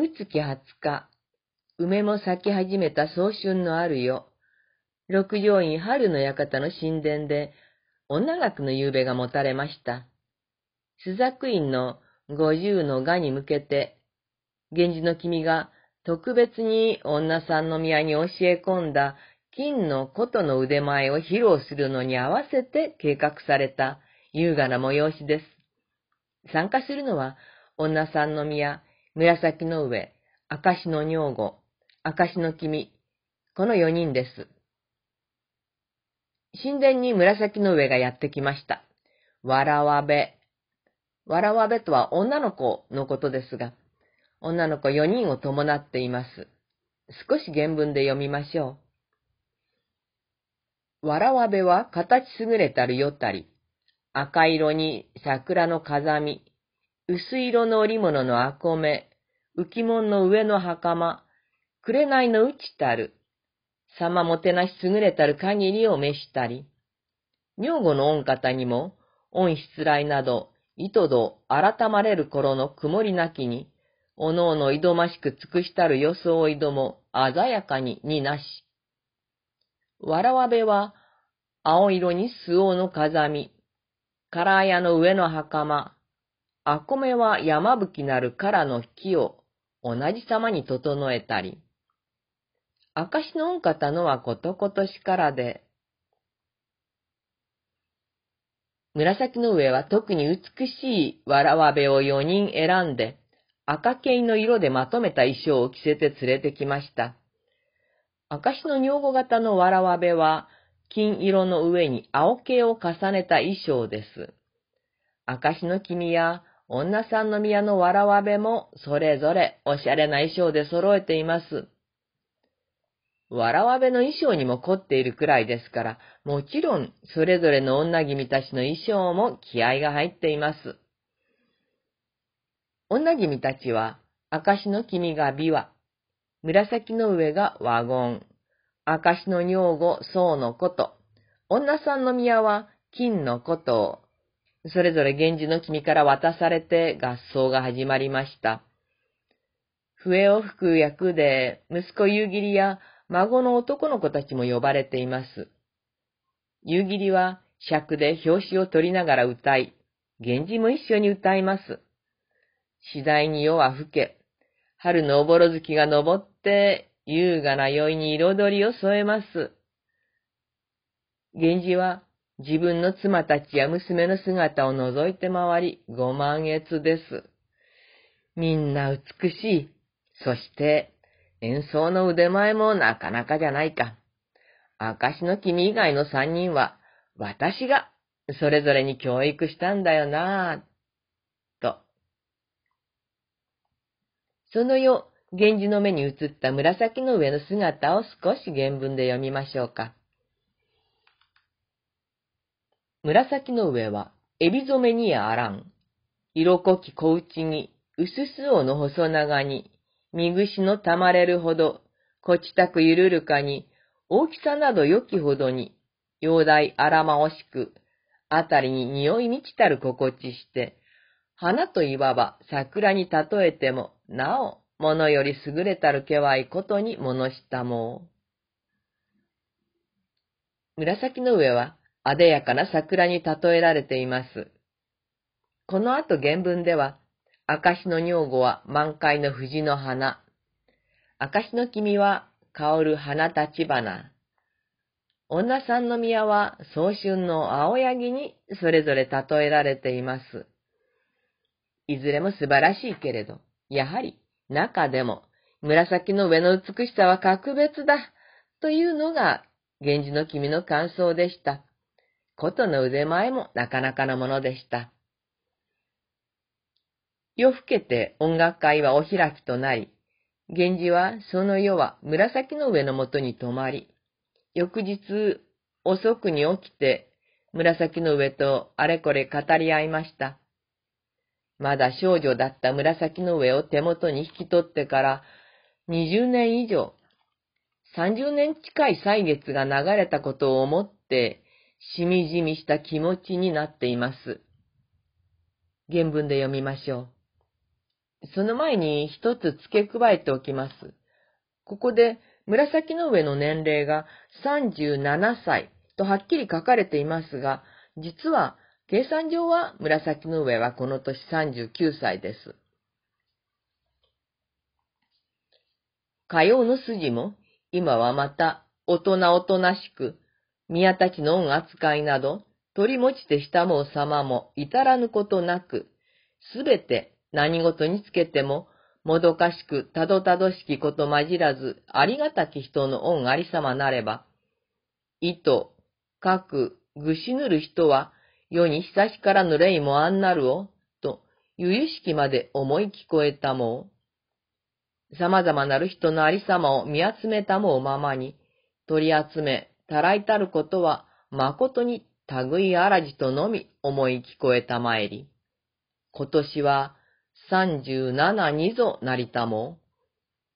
むつき二十日、梅も咲き始めた早春のある夜、六条院春の館の神殿で、女学の夕べが持たれました。朱雀院の五十の画に向けて、源氏の君が特別に女さんの宮に教え込んだ金の琴の腕前を披露するのに合わせて計画された優雅な催しです。参加するのは、女さんの宮、紫の上、明石の女房、明石の君、この四人です。神殿に紫の上がやってきました。わらわべ。わらわべとは女の子のことですが、女の子4人を伴っています。少し原文で読みましょう。わらわべは形優れたるよったり、赤色に桜の風見、薄色の織物のあこめ、浮物の上の袴、紅のうちたる、様もてなし優れたる限りを召したり、女房の御方にも、御失来など、糸度改まれる頃の曇りなきに、おのおの挑ましく尽くしたる装いども鮮やかにになし。わらわべは、青色に巣王の風見、唐屋の上の袴、あこめは山吹きなるからの木を同じ様に整えたり、証の御方のはことことしからで、紫の上は特に美しいわらわべを4人選んで、赤系の色でまとめた衣装を着せて連れてきました。証の女房型のわらわべは、金色の上に青系を重ねた衣装です。証の君や女さんの宮のわらわべもそれぞれおしゃれな衣装で揃えています。わらわべの衣装にも凝っているくらいですから、もちろんそれぞれの女君たちの衣装も気合が入っています。女君たちは、証の君が琵琶、紫の上がワゴン、証の女房、宋のこと、女さんの宮は金のことを、それぞれ源氏の君から渡されて合奏が始まりました。笛を吹く役で、息子夕霧や孫の男の子たちも呼ばれています。夕霧は尺で表紙を取りながら歌い、源氏も一緒に歌います。次第に夜は更け、春のおぼろ月が昇って、優雅な宵に彩りを添えます。源氏は自分の妻たちや娘の姿を覗いて回り、ご満悦です。みんな美しい。そして、演奏の腕前もなかなかじゃないか。証の君以外の三人は、私がそれぞれに教育したんだよなぁ、その夜、源氏の目に映った紫の上の姿を少し原文で読みましょうか。紫の上は、エビ染めにあらん。色濃き小内に、薄すおの細長に、見串のたまれるほど、こちたくゆるるかに、大きさなど良きほどに、陽大あらまおしく、あたりに匂い満ちたる心地して、花といわば桜に例えても、なお、物より優れたるけわいことに物したもう。紫の上は、あでやかな桜に例えられています。この後原文では、証の女房は満開の藤の花。証の君は香る花立花。女さんの宮は早春の青柳にそれぞれ例えられています。いずれも素晴らしいけれど、やはり中でも紫の上の美しさは格別だというのが源氏の君の感想でした。琴の腕前もなかなかのものでした。夜更けて音楽会はお開きとなり、源氏はその夜は紫の上のもとに泊まり、翌日遅くに起きて紫の上とあれこれ語り合いました。まだ少女だった紫の上を手元に引き取ってから20年以上、30年近い歳月が流れたことを思って、しみじみした気持ちになっています。原文で読みましょう。その前に一つ付け加えておきます。ここで紫の上の年齢が37歳とはっきり書かれていますが、実は計算上は紫の上はこの年39歳です。火曜の筋も今はまた大人おとなしく、宮たちの恩扱いなど、取り持ちてしたもう様も至らぬことなく、すべて何事につけても、もどかしくたどたどしきことまじらず、ありがたき人の恩ありさまなれば、意図、かく、ぐしぬる人は、世に久しからぬれいもあんなるを、と、ゆゆしきまで思い聞こえたもう。様々なる人のありさまを見集めたもうままに、取り集め、たらいたることは、誠に類あらじとのみ思い聞こえたまえり。今年は三十七にぞなりたも。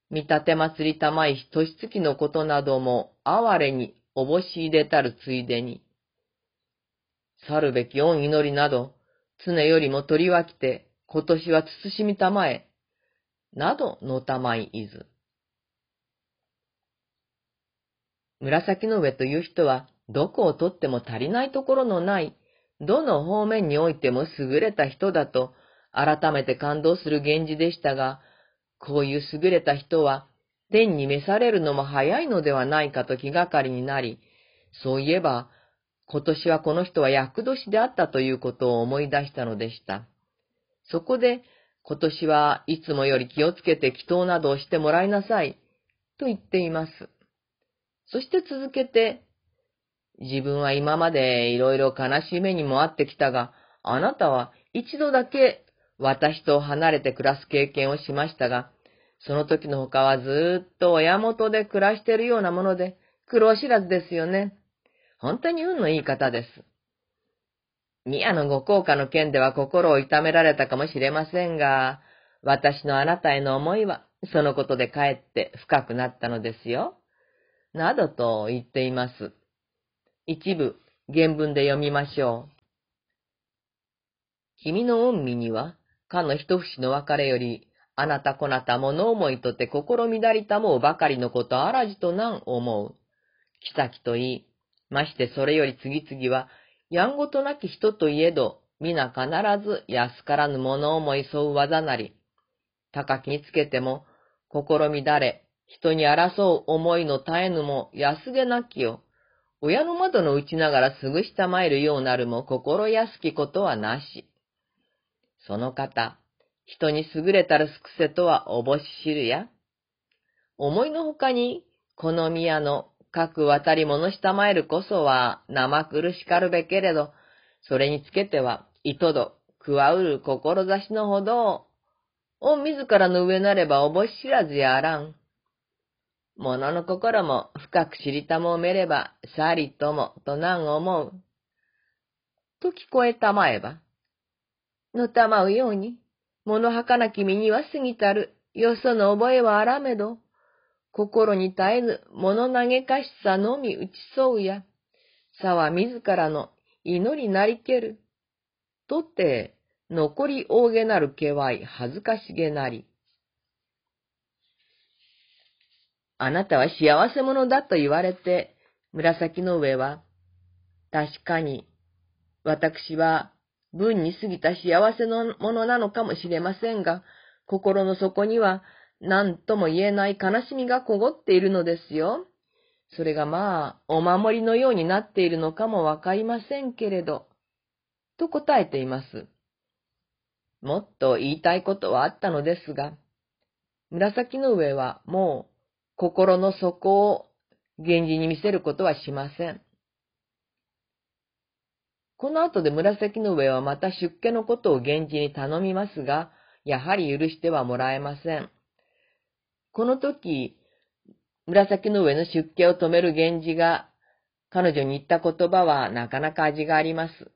見立て祭りたまい年月のことなども哀れにおぼし入れたるついでに。去るべき恩祈りなど、常よりも取り分けて、今年は慎みたまえ、などのたまいいず。紫の上という人は、どこをとっても足りないところのない、どの方面においても優れた人だと、改めて感動する源氏でしたが、こういう優れた人は、天に召されるのも早いのではないかと気がかりになり、そういえば、今年はこの人は厄年であったということを思い出したのでした。そこで、今年はいつもより気をつけて祈祷などをしてもらいなさい、と言っています。そして続けて、自分は今までいろいろ悲しい目にもあってきたが、あなたは一度だけ私と離れて暮らす経験をしましたが、その時の他はずっと親元で暮らしているようなもので、苦労知らずですよね。本当に運のいい方です。宮のご効果の件では心を痛められたかもしれませんが、私のあなたへの思いは、そのことでかえって深くなったのですよ。などと言っています。一部、原文で読みましょう。君の恩義には、かの一節の別れより、あなたこなた物思いとて心乱りたもうばかりのことあらじとなん思う。妃と言い、ましてそれより次々は、やんごとなき人といえど、皆必ず安からぬ物思いそう技なり、高きにつけても、心乱れ、人に争う思いの絶えぬも安げなきよ。親の窓の打ちながらすぐ下参るようなるも心安きことはなし。その方、人に優れたるすくせとはおぼし知るや。思いのほかに、この宮の各渡り物したまえるこそは生苦しかるべけれど、それにつけては、いとど、くわうる志のほどを、お自らの上なればおぼし知らずやあらん。物の心も深く知りたもめれば、さりとも、となん思う。と聞こえたまえば、のたまうように、物儚き身には過ぎたる、よその覚えはあらめど、心に絶えぬ物嘆かしさのみ打ちそうや、さは自らの祈りなりける。とって、残り大げなる気わい恥ずかしげなり。あなたは幸せ者だと言われて、紫の上は、確かに、私は文に過ぎた幸せのものなのかもしれませんが、心の底には何とも言えない悲しみがこごっているのですよ。それがまあ、お守りのようになっているのかもわかりませんけれど、と答えています。もっと言いたいことはあったのですが、紫の上はもう心の底を源氏に見せることはしません。この後で紫の上はまた出家のことを源氏に頼みますが、やはり許してはもらえません。この時、紫の上の出家を止める源氏が彼女に言った言葉はなかなか味があります。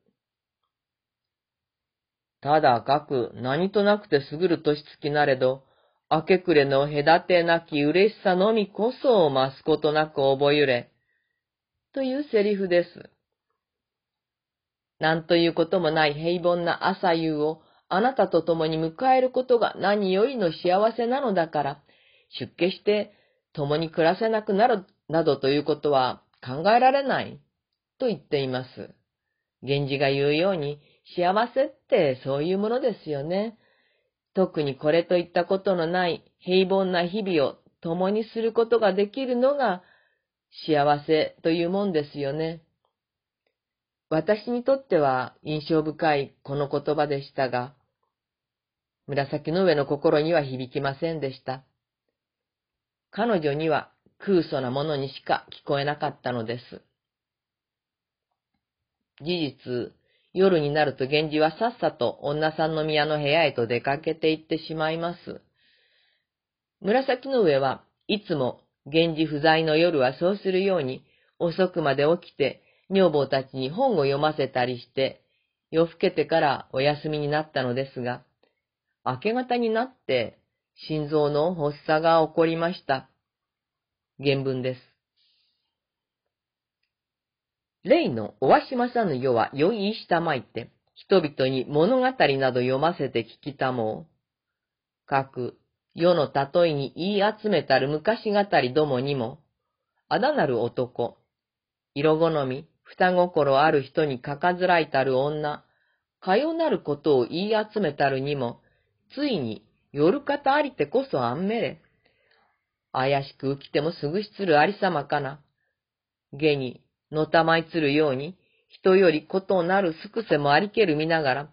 ただかく何となくてすぐる年月なれど、明け暮れの隔てなき嬉しさのみこそを増すことなく覚えゆれ、というセリフです。なんということもない平凡な朝夕をあなたと共に迎えることが何よりの幸せなのだから、出家して共に暮らせなくなるなどということは考えられない、と言っています。源氏が言うように、幸せってそういうものですよね。特にこれといったことのない平凡な日々を共にすることができるのが幸せというもんですよね。私にとっては印象深いこの言葉でしたが、紫の上の心には響きませんでした。彼女には空想なものにしか聞こえなかったのです。事実、夜になると源氏はさっさと女さんの宮の部屋へと出かけて行ってしまいます。紫の上はいつも源氏不在の夜はそうするように遅くまで起きて女房たちに本を読ませたりして夜更けてからお休みになったのですが、明け方になって心臓の発作が起こりました。原文です。例のおわしまさぬ世は酔いしたまいて、人々に物語など読ませて聞きたもう。各、世の例えに言い集めたる昔語りどもにも、あだなる男、色好み、双心ある人にかかずらいたる女、かよなることを言い集めたるにも、ついに夜方ありてこそあんめれ。怪しく浮きてもすぐしつるありさまかな。下に、のたまいつるように、人よりことなるすくせもありける見ながら、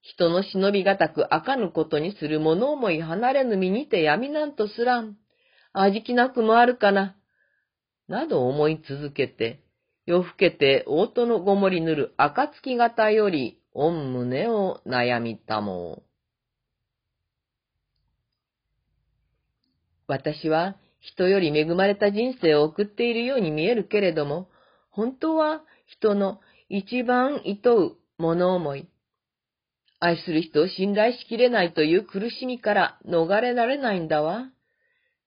人の忍びがたくあかぬことにする物思い離れぬ身にて闇なんとすらん。味気なくもあるかな。など思い続けて、夜更けて大戸のごもりぬる暁型より、御胸を悩みたもう。私は人より恵まれた人生を送っているように見えるけれども、本当は人の一番厭う物思い、愛する人を信頼しきれないという苦しみから逃れられないんだわ。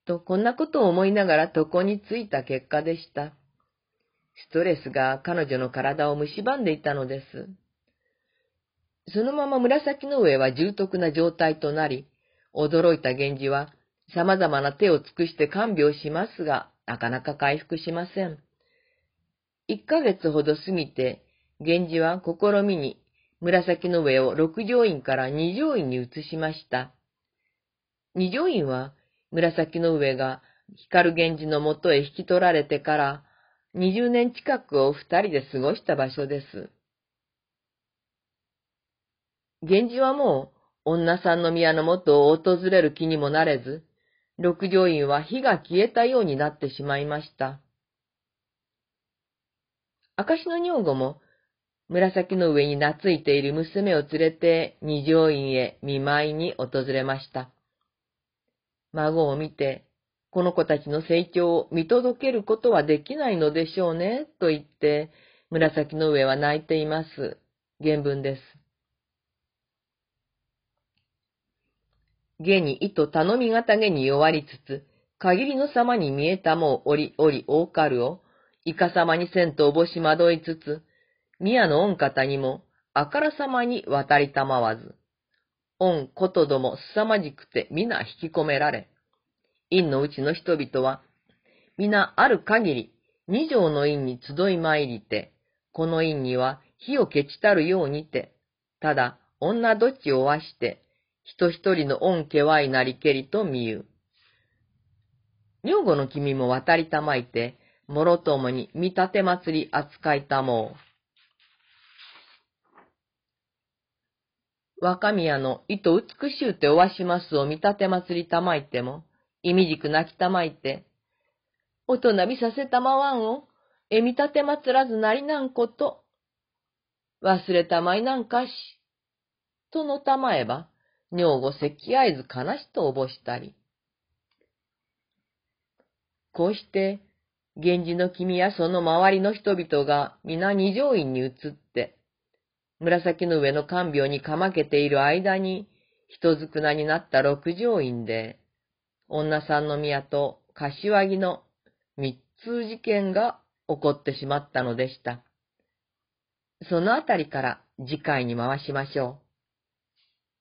と、こんなことを思いながら床に着いた結果でした。ストレスが彼女の体を蝕んでいたのです。そのまま紫の上は重篤な状態となり、驚いた源氏は様々な手を尽くして看病しますが、なかなか回復しません。一ヶ月ほど過ぎて、源氏は試みに紫の上を六条院から二条院に移しました。二条院は紫の上が光源氏のもとへ引き取られてから二十年近くを二人で過ごした場所です。源氏はもう女さんの宮のもとを訪れる気にもなれず、六条院は火が消えたようになってしまいました。明石の女房も、紫の上に懐いている娘を連れて二条院へ見舞いに訪れました。孫を見て、この子たちの成長を見届けることはできないのでしょうね、と言って、紫の上は泣いています。原文です。下に糸頼みがたげに弱りつつ、限りの様に見えたもおりおり大かるを、いかさまにせんとおぼしまどいつつ、宮の御方にも、あからさまに渡りたまわず、御ことどもすさまじくて皆引き込められ、院のうちの人々は、皆ある限り、二条の院に集い参りて、この院には火を消ちたるようにて、ただ女どちをわして、人一人の恩家はいなりけりと見ゆう。女房の君も渡りたまいて、もろともに見立て祭り扱いたもう。若宮の糸美しゅうておわしますを見立て祭りたまいても、意味じく泣きたまいて、おとなびさせたまわんを、え見立て祭らずなりなんこと、忘れたまいなんかし、とのたまえば、女房咳合図悲しとおぼしたり。こうして、源氏の君やその周りの人々が皆二条院に移って、紫の上の看病にかまけている間に、人ずくなになった六条院で、女さんの宮と柏木の三つ事件が起こってしまったのでした。そのあたりから次回に回しましょう。